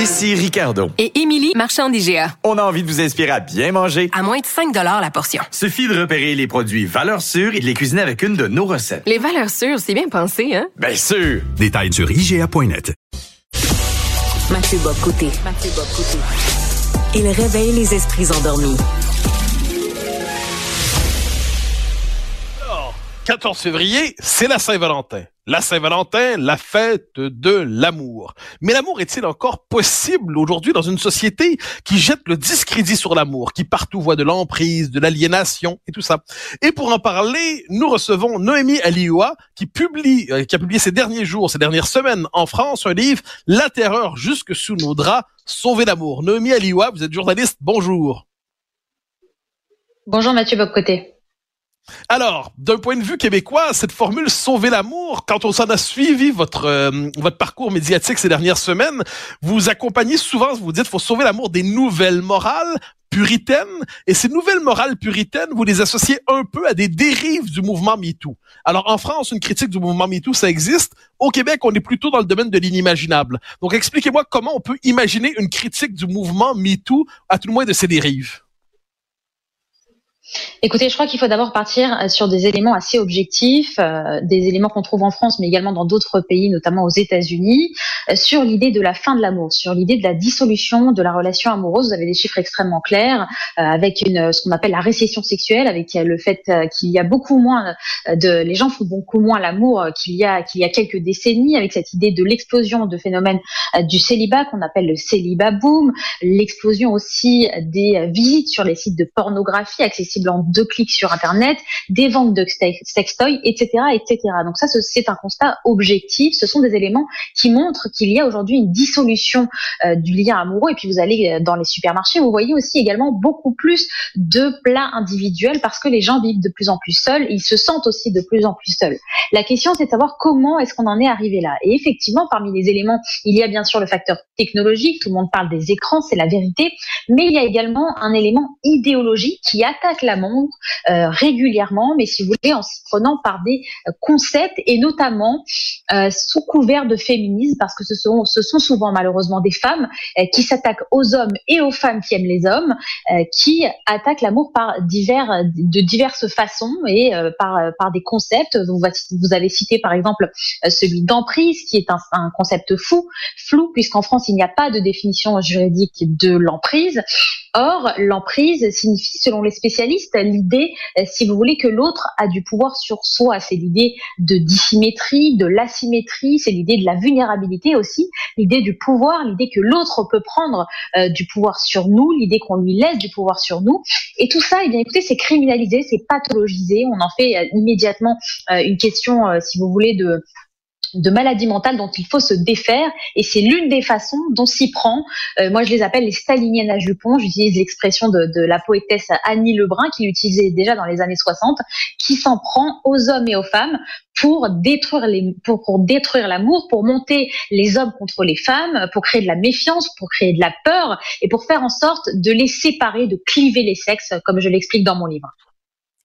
Ici Ricardo. Et Émilie, marchand d'IGA. On a envie de vous inspirer à bien manger. À moins de 5 la portion. Suffit de repérer les produits valeurs sûres et de les cuisiner avec une de nos recettes. Les valeurs sûres, c'est bien pensé, hein? Bien sûr! Détails sur IGA.net. Mathieu Bock-Côté. Mathieu Bock-Côté. Il réveille les esprits endormis. 14 février, c'est la Saint-Valentin. La Saint-Valentin, la fête de l'amour. Mais l'amour est-il encore possible aujourd'hui dans une société qui jette le discrédit sur l'amour, qui partout voit de l'emprise, de l'aliénation et tout ça? Et pour en parler, nous recevons Noémie Alioua qui publie, euh, qui a publié ces derniers jours, ces dernières semaines en France, un livre, La terreur jusque sous nos draps, sauver l'amour. Noémie Alioua, vous êtes journaliste, bonjour. Bonjour Mathieu Bobcoté. Alors, d'un point de vue québécois, cette formule sauver l'amour, quand on s'en a suivi votre euh, votre parcours médiatique ces dernières semaines, vous accompagnez souvent, vous dites, faut sauver l'amour des nouvelles morales puritaines, et ces nouvelles morales puritaines, vous les associez un peu à des dérives du mouvement MeToo. Alors, en France, une critique du mouvement MeToo, ça existe. Au Québec, on est plutôt dans le domaine de l'inimaginable. Donc, expliquez-moi comment on peut imaginer une critique du mouvement MeToo, à tout le moins de ses dérives. Écoutez, je crois qu'il faut d'abord partir euh, sur des éléments assez objectifs, euh, des éléments qu'on trouve en France, mais également dans d'autres pays, notamment aux États-Unis, euh, sur l'idée de la fin de l'amour, sur l'idée de la dissolution de la relation amoureuse. Vous avez des chiffres extrêmement clairs, avec ce qu'on appelle la récession sexuelle, avec le fait qu'il y a beaucoup moins de, les gens font beaucoup moins l'amour qu'il y a qu'il y a quelques décennies, avec cette idée de l'explosion de phénomènes du célibat qu'on appelle le célibat boom, l'explosion aussi des visites sur les sites de pornographie accessibles en deux clics sur Internet, des ventes de sextoys, etc., etc. Donc ça, c'est un constat objectif. Ce sont des éléments qui montrent qu'il y a aujourd'hui une dissolution euh, du lien amoureux. Et puis vous allez euh, dans les supermarchés, vous voyez aussi également beaucoup plus de plats individuels parce que les gens vivent de plus en plus seuls. Ils se sentent aussi de plus en plus seuls. La question, c'est de savoir comment est-ce qu'on en est arrivé là. Et effectivement, parmi les éléments, il y a bien sûr le facteur technologique. Tout le monde parle des écrans, c'est la vérité. Mais il y a également un élément idéologique qui attaque euh, régulièrement, mais si vous voulez, en s'y prenant par des euh, concepts et notamment euh, sous couvert de féminisme, parce que ce sont, ce sont souvent malheureusement des femmes qui s'attaquent aux hommes et aux femmes qui aiment les hommes, qui attaquent l'amour par divers, de diverses façons et par, par des concepts. Vous, vous avez cité par exemple celui d'emprise, qui est un, un concept fou, flou, puisqu'en France il n'y a pas de définition juridique de l'emprise. Or, l'emprise signifie, selon les spécialistes, l'idée, euh, si vous voulez, que l'autre a du pouvoir sur soi. C'est l'idée de dissymétrie, de l'asymétrie, c'est l'idée de la vulnérabilité aussi, l'idée du pouvoir, l'idée que l'autre peut prendre euh, du pouvoir sur nous, l'idée qu'on lui laisse du pouvoir sur nous. Et tout ça, eh bien, écoutez, c'est criminalisé, c'est pathologisé. On en fait euh, immédiatement une question, si vous voulez, de de maladies mentales dont il faut se défaire et c'est l'une des façons dont s'y prend. Euh, moi, je les appelle les staliniennes à jupons. J'utilise l'expression de, la poétesse Annie Lebrun qui l'utilisait déjà dans les années 60, qui s'en prend aux hommes et aux femmes pour détruire les, pour, pour détruire l'amour, pour monter les hommes contre les femmes, pour créer de la méfiance, pour créer de la peur et pour faire en sorte de les séparer, de cliver les sexes, comme je l'explique dans mon livre.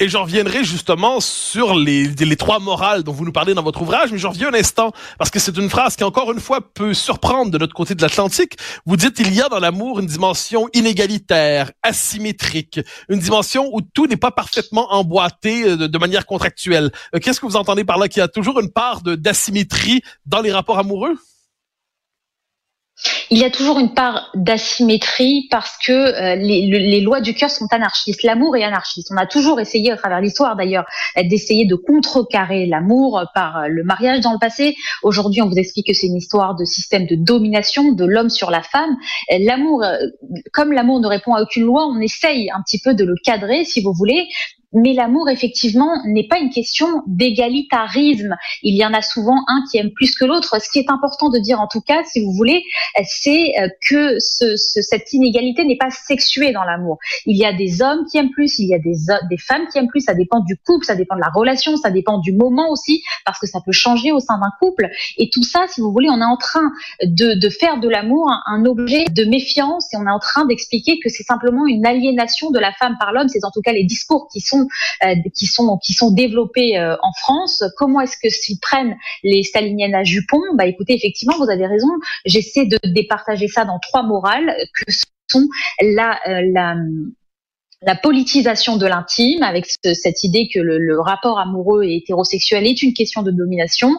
Et j'en reviendrai justement sur les, trois morales dont vous nous parlez dans votre ouvrage, mais j'en reviens un instant, parce que c'est une phrase qui, encore une fois, peut surprendre de notre côté de l'Atlantique. Vous dites, il y a dans l'amour une dimension inégalitaire, asymétrique, une dimension où tout n'est pas parfaitement emboîté euh, de, manière contractuelle. Euh, qu'est-ce que vous entendez par là? Qu'il y a toujours une part d'asymétrie dans les rapports amoureux? Il y a toujours une part d'asymétrie parce que euh, les, lois du cœur sont anarchistes. L'amour est anarchiste. On a toujours essayé, à travers l'histoire d'ailleurs, d'essayer de contrecarrer l'amour par le mariage dans le passé. Aujourd'hui, on vous explique que c'est une histoire de système de domination de l'homme sur la femme. L'amour, euh, comme l'amour ne répond à aucune loi, on essaye un petit peu de le cadrer, si vous voulez, mais l'amour, effectivement, n'est pas une question d'égalitarisme. Il y en a souvent un qui aime plus que l'autre. Ce qui est important de dire, en tout cas, si vous voulez, c'est euh, que ce, cette inégalité n'est pas sexuée dans l'amour. Il y a des hommes qui aiment plus, il y a des, femmes qui aiment plus. Ça dépend du couple, ça dépend de la relation, ça dépend du moment aussi, parce que ça peut changer au sein d'un couple. Et tout ça, si vous voulez, on est en train de, faire de l'amour un, objet de méfiance et on est en train d'expliquer que c'est simplement une aliénation de la femme par l'homme. C'est en tout cas les discours qui sont sont qui sont qui sont développées en France. Comment est-ce que s'y prennent les staliniennes à jupons? Bah écoutez, effectivement, vous avez raison. J'essaie de départager ça dans trois morales que sont la, la la politisation de l'intime, avec cette idée que le, rapport amoureux et hétérosexuel est une question de domination,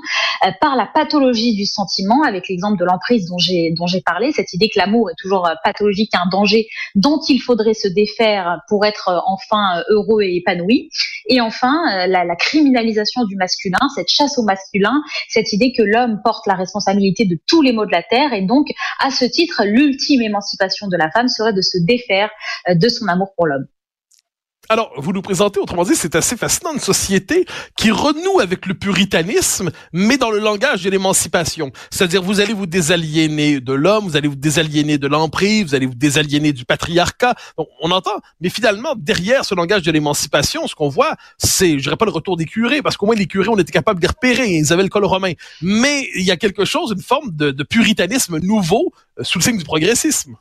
euh, par la pathologie du sentiment, avec l'exemple de l'emprise dont j'ai parlé, cette idée que l'amour est toujours euh, pathologique, un danger dont il faudrait se défaire pour être euh, enfin heureux et épanoui, et enfin la, la criminalisation du masculin, cette chasse au masculin, cette idée que l'homme porte la responsabilité de tous les maux de la terre, et donc à ce titre, l'ultime émancipation de la femme serait de se défaire de son amour pour l'homme. Alors, vous nous présentez, autrement dit, c'est assez fascinant, une société qui renoue avec le puritanisme, mais dans le langage de l'émancipation. C'est-à-dire, vous allez vous désaliéner de l'homme, vous allez vous désaliéner de l'emprise, vous allez vous désaliéner du patriarcat. on entend, mais finalement, derrière ce langage de l'émancipation, ce qu'on voit, c'est, je dirais pas le retour des curés, parce qu'au moins les curés, on était capable de les repérer, ils avaient le col romain. Mais il y a quelque chose, une forme de, de puritanisme nouveau, euh, sous le signe du progressisme.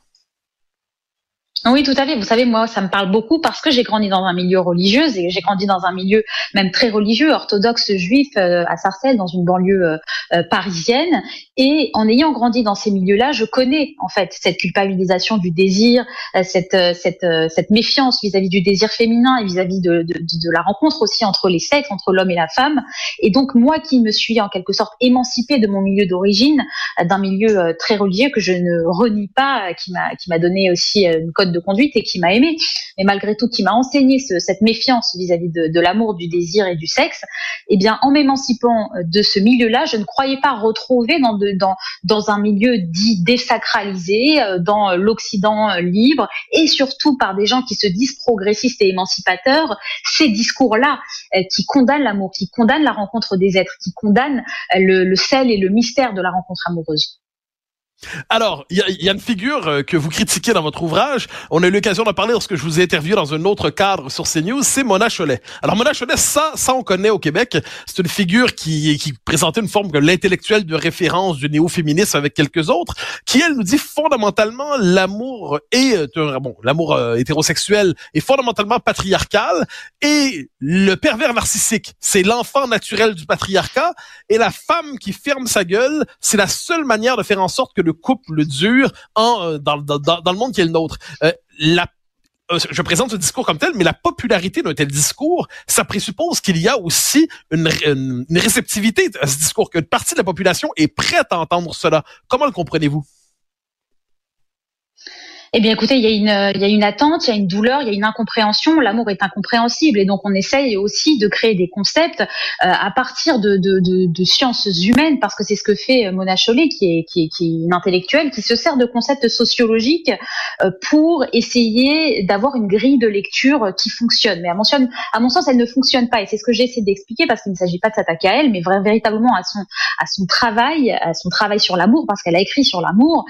Oui, tout à fait. Vous savez, moi, ça me parle beaucoup parce que j'ai grandi dans un milieu religieux et j'ai grandi dans un milieu même très religieux, orthodoxe juif euh, à Sarcelles, dans une banlieue euh, euh, parisienne. Et en ayant grandi dans ces milieux-là, je connais en fait cette culpabilisation du désir, cette cette cette méfiance vis-à-vis du désir féminin et vis-à-vis de, de, de, la rencontre aussi entre les sexes, entre l'homme et la femme. Et donc moi, qui me suis en quelque sorte émancipée de mon milieu d'origine, d'un milieu très religieux que je ne renie pas, qui m'a qui m'a donné aussi une code de conduite et qui m'a aimé, mais malgré tout qui m'a enseigné cette méfiance vis-à-vis de, l'amour, du désir et du sexe, eh bien, en m'émancipant euh, de ce milieu-là, je ne croyais pas retrouver dans, un milieu dit désacralisé, euh, dans l'Occident euh, libre, et surtout par des gens qui se disent progressistes et émancipateurs, ces discours-là qui condamnent l'amour, qui condamnent la rencontre des êtres, qui condamnent le, le sel et le mystère de la rencontre amoureuse. Alors, il y a, une figure euh, que vous critiquez dans votre ouvrage. On a eu l'occasion d'en parler lorsque je vous ai interviewé dans un autre cadre sur CNews. C'est Mona Cholet. Alors, Mona Cholet, ça, ça on connaît au Québec. C'est une figure qui, qui présentait une forme de l'intellectuel de référence du néo-féminisme avec quelques autres, qui elle nous dit fondamentalement l'amour et euh, bon, l'amour euh, hétérosexuel est fondamentalement patriarcal et le pervers narcissique, c'est l'enfant naturel du patriarcat et la femme qui ferme sa gueule, c'est la seule manière de faire en sorte que couple dure en, euh, dans, le monde qui est le nôtre. Euh, euh, je présente ce discours comme tel, mais la popularité d'un tel discours, ça présuppose qu'il y a aussi une, une, réceptivité à ce discours, qu'une partie de la population est prête à entendre cela. Comment le comprenez-vous? Eh bien, écoutez, il y a une, attente, il y a une douleur, il y a une incompréhension. L'amour est incompréhensible et donc on essaye aussi de créer des concepts euh, à partir de, sciences humaines parce que c'est ce que fait euh, Mona Chollet, qui est, une intellectuelle, qui se sert de concepts sociologiques euh, pour essayer d'avoir une grille de lecture qui fonctionne. Mais à mon, à mon sens, elle ne fonctionne pas et c'est ce que j'essaie d'expliquer parce qu'il ne s'agit pas de s'attaquer à elle, mais véritablement à son, à son travail, à son travail sur l'amour parce qu'elle a écrit sur l'amour.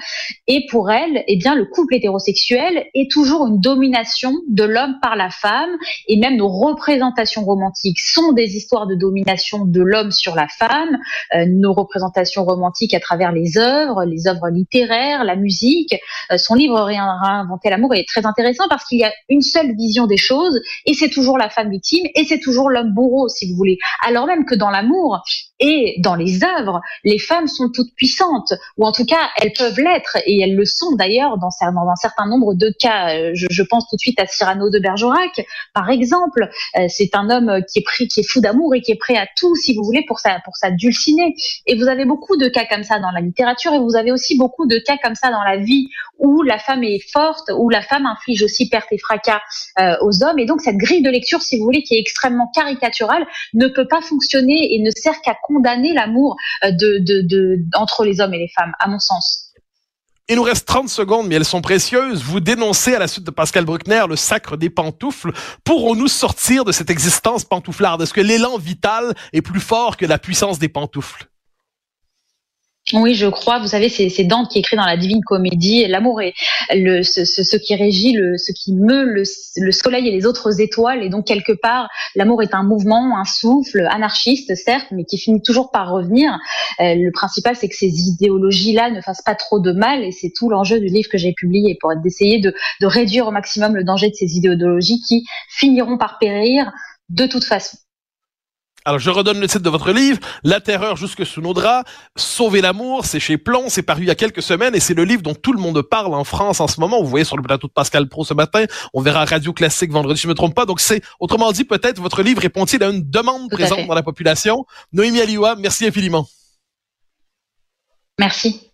Et pour elle, eh bien, le couple était hétérosexuel est toujours une domination de l'homme par la femme et même nos représentations romantiques sont des histoires de domination de l'homme sur la femme, euh, nos représentations romantiques à travers les œuvres, les œuvres littéraires, la musique. Euh, son livre Réinventer l'amour est très intéressant parce qu'il y a une seule vision des choses et c'est toujours la femme victime et c'est toujours l'homme bourreau si vous voulez. Alors même que dans l'amour et dans les œuvres, les femmes sont toutes puissantes ou en tout cas elles peuvent l'être et elles le sont d'ailleurs dans, dans, certain nombre de cas. Euh, je, pense tout de suite à Cyrano de Bergerac, par exemple. Euh, c'est un homme qui est pris, qui est fou d'amour et qui est prêt à tout, si vous voulez, pour sa pour sa dulcinée. Et vous avez beaucoup de cas comme ça dans la littérature et vous avez aussi beaucoup de cas comme ça dans la vie où la femme est forte, où la femme inflige aussi perte et fracas euh, aux hommes. Et donc cette grille de lecture, si vous voulez, qui est extrêmement caricaturale, ne peut pas fonctionner et ne sert qu'à condamner l'amour entre les hommes et les femmes, à mon sens. Il nous reste 30 secondes, mais elles sont précieuses. Vous dénoncez à la suite de Pascal Bruckner le sacre des pantoufles. Pourrons-nous sortir de cette existence pantouflarde? Est-ce que l'élan vital est plus fort que la puissance des pantoufles? Oui, je crois. Vous savez, c'est Dante qui écrit dans la Divine Comédie, l'amour est le, ce, qui régit, ce qui meut le, le, soleil et les autres étoiles. Et donc, quelque part, l'amour est un mouvement, un souffle anarchiste, certes, mais qui finit toujours par revenir. Euh, le principal, c'est que ces idéologies-là ne fassent pas trop de mal. Et c'est tout l'enjeu du livre que j'ai publié pour d'essayer de, de réduire au maximum le danger de ces idéologies qui finiront par périr de toute façon. Alors, je redonne le titre de votre livre, La terreur jusque sous nos draps, Sauver l'amour, c'est chez Plon, c'est paru il y a quelques semaines et c'est le livre dont tout le monde parle en France en ce moment. Vous voyez sur le plateau de Pascal Pro ce matin, on verra Radio Classique vendredi, si je me trompe pas. Donc, c'est, autrement dit, peut-être votre livre répond-il à une demande présente dans la population. Noémie Alioua, merci infiniment. Merci.